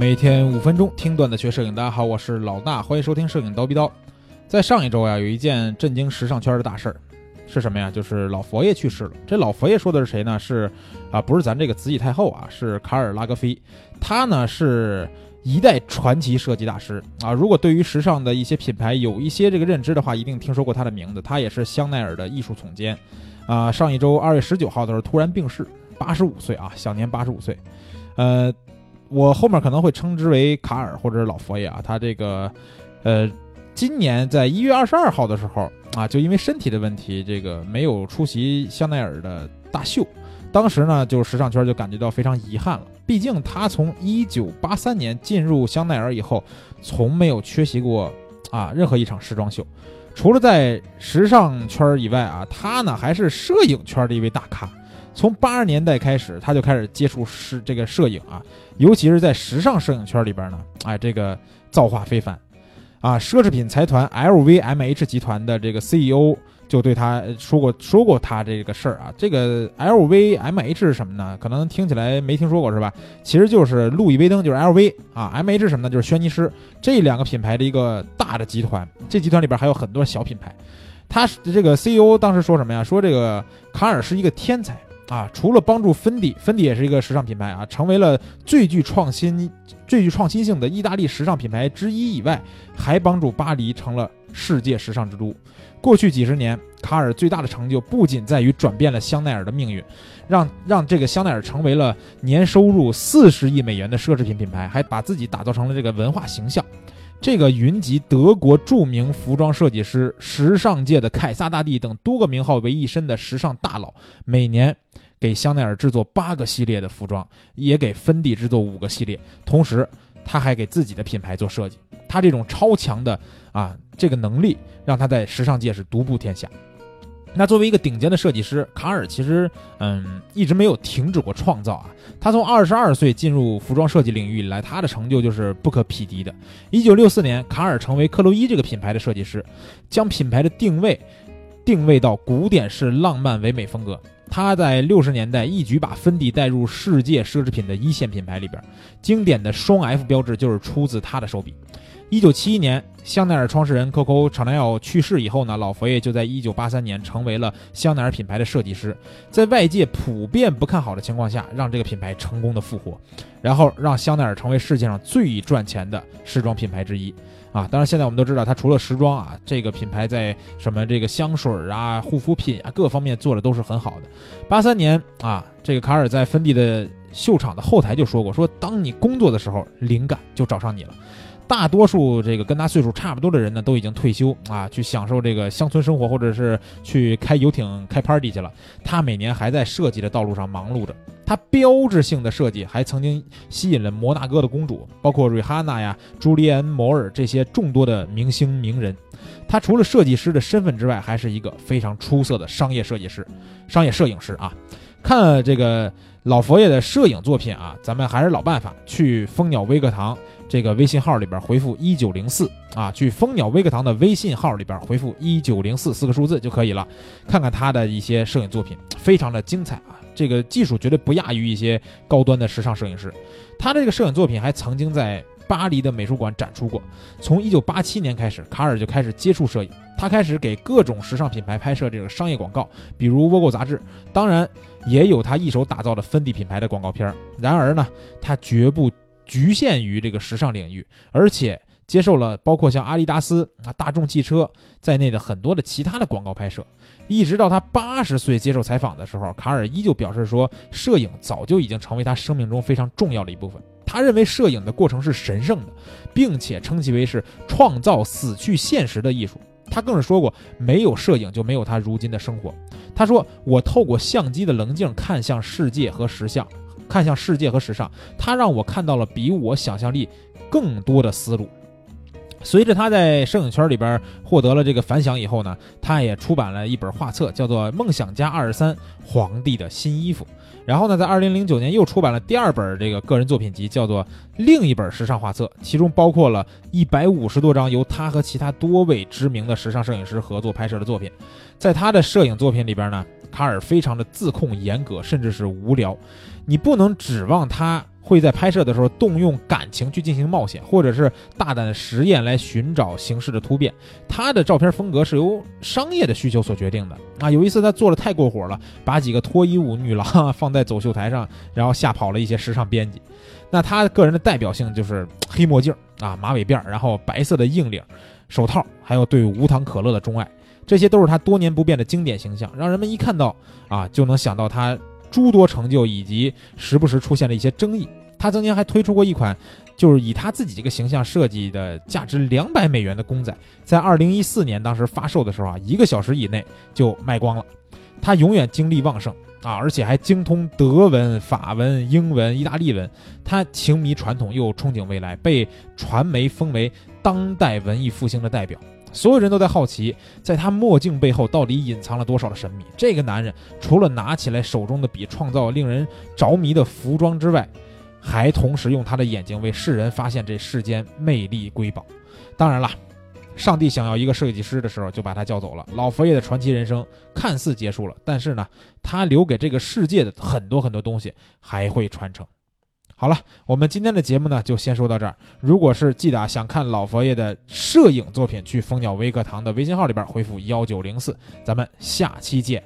每天五分钟听段子学摄影，大家好，我是老大，欢迎收听摄影刀逼刀。在上一周呀，有一件震惊时尚圈的大事儿，是什么呀？就是老佛爷去世了。这老佛爷说的是谁呢？是啊，不是咱这个慈禧太后啊，是卡尔拉格菲。他呢是一代传奇设计大师啊。如果对于时尚的一些品牌有一些这个认知的话，一定听说过他的名字。他也是香奈儿的艺术总监啊。上一周二月十九号的时候突然病逝，八十五岁啊，享年八十五岁。呃。我后面可能会称之为卡尔或者老佛爷啊，他这个，呃，今年在一月二十二号的时候啊，就因为身体的问题，这个没有出席香奈儿的大秀。当时呢，就时尚圈就感觉到非常遗憾了，毕竟他从一九八三年进入香奈儿以后，从没有缺席过啊任何一场时装秀，除了在时尚圈以外啊，他呢还是摄影圈的一位大咖。从八十年代开始，他就开始接触是这个摄影啊，尤其是在时尚摄影圈里边呢，哎，这个造化非凡，啊，奢侈品财团 LVMH 集团的这个 CEO 就对他说过说过他这个事儿啊，这个 LVMH 是什么呢？可能听起来没听说过是吧？其实就是路易威登，就是 LV 啊，MH 什么呢？就是轩尼诗这两个品牌的一个大的集团，这集团里边还有很多小品牌。他这个 CEO 当时说什么呀？说这个卡尔是一个天才。啊，除了帮助芬迪，芬迪也是一个时尚品牌啊，成为了最具创新、最具创新性的意大利时尚品牌之一以外，还帮助巴黎成了世界时尚之都。过去几十年，卡尔最大的成就不仅在于转变了香奈儿的命运，让让这个香奈儿成为了年收入四十亿美元的奢侈品品牌，还把自己打造成了这个文化形象。这个云集德国著名服装设计师、时尚界的凯撒大帝等多个名号为一身的时尚大佬，每年给香奈儿制作八个系列的服装，也给芬迪制作五个系列。同时，他还给自己的品牌做设计。他这种超强的啊这个能力，让他在时尚界是独步天下。那作为一个顶尖的设计师，卡尔其实嗯一直没有停止过创造啊。他从二十二岁进入服装设计领域以来，他的成就就是不可匹敌的。一九六四年，卡尔成为克洛伊这个品牌的设计师，将品牌的定位定位到古典式浪漫唯美风格。他在六十年代一举把芬迪带入世界奢侈品的一线品牌里边，经典的双 F 标志就是出自他的手笔。一九七一年，香奈儿创始人 Coco Chanel 去世以后呢，老佛爷就在一九八三年成为了香奈儿品牌的设计师，在外界普遍不看好的情况下，让这个品牌成功的复活，然后让香奈儿成为世界上最赚钱的时装品牌之一。啊，当然现在我们都知道，它除了时装啊，这个品牌在什么这个香水啊、护肤品啊各方面做的都是很好的。八三年啊，这个卡尔在芬迪的秀场的后台就说过，说当你工作的时候，灵感就找上你了。大多数这个跟他岁数差不多的人呢，都已经退休啊，去享受这个乡村生活，或者是去开游艇、开 party 去了。他每年还在设计的道路上忙碌着。他标志性的设计还曾经吸引了摩纳哥的公主，包括瑞哈娜呀、朱莉安·摩尔这些众多的明星名人。他除了设计师的身份之外，还是一个非常出色的商业设计师、商业摄影师啊。看这个老佛爷的摄影作品啊，咱们还是老办法，去蜂鸟微课堂。这个微信号里边回复一九零四啊，去蜂鸟微课堂的微信号里边回复一九零四四个数字就可以了，看看他的一些摄影作品，非常的精彩啊，这个技术绝对不亚于一些高端的时尚摄影师。他的这个摄影作品还曾经在巴黎的美术馆展出过。从一九八七年开始，卡尔就开始接触摄影，他开始给各种时尚品牌拍摄这个商业广告，比如《VOGUE》杂志，当然也有他一手打造的芬迪品牌的广告片。然而呢，他绝不。局限于这个时尚领域，而且接受了包括像阿迪达斯啊、大众汽车在内的很多的其他的广告拍摄。一直到他八十岁接受采访的时候，卡尔依旧表示说，摄影早就已经成为他生命中非常重要的一部分。他认为摄影的过程是神圣的，并且称其为是创造死去现实的艺术。他更是说过，没有摄影就没有他如今的生活。他说：“我透过相机的棱镜看向世界和时尚。”看向世界和时尚，他让我看到了比我想象力更多的思路。随着他在摄影圈里边获得了这个反响以后呢，他也出版了一本画册，叫做《梦想家二十三：皇帝的新衣服》。然后呢，在二零零九年又出版了第二本这个个人作品集，叫做《另一本时尚画册》，其中包括了一百五十多张由他和其他多位知名的时尚摄影师合作拍摄的作品。在他的摄影作品里边呢，卡尔非常的自控、严格，甚至是无聊。你不能指望他。会在拍摄的时候动用感情去进行冒险，或者是大胆的实验来寻找形式的突变。他的照片风格是由商业的需求所决定的啊。有一次他做的太过火了，把几个脱衣舞女郎放在走秀台上，然后吓跑了一些时尚编辑。那他个人的代表性就是黑墨镜啊、马尾辫，然后白色的硬领手套，还有对无糖可乐的钟爱，这些都是他多年不变的经典形象，让人们一看到啊就能想到他诸多成就以及时不时出现的一些争议。他曾经还推出过一款，就是以他自己这个形象设计的价值两百美元的公仔，在二零一四年当时发售的时候啊，一个小时以内就卖光了。他永远精力旺盛。啊，而且还精通德文、法文、英文、意大利文。他情迷传统又憧憬未来，被传媒封为当代文艺复兴的代表。所有人都在好奇，在他墨镜背后到底隐藏了多少的神秘。这个男人除了拿起来手中的笔创造令人着迷的服装之外，还同时用他的眼睛为世人发现这世间魅力瑰宝。当然了。上帝想要一个设计师的时候，就把他叫走了。老佛爷的传奇人生看似结束了，但是呢，他留给这个世界的很多很多东西还会传承。好了，我们今天的节目呢，就先说到这儿。如果是记得想看老佛爷的摄影作品，去蜂鸟微课堂的微信号里边回复幺九零四，咱们下期见。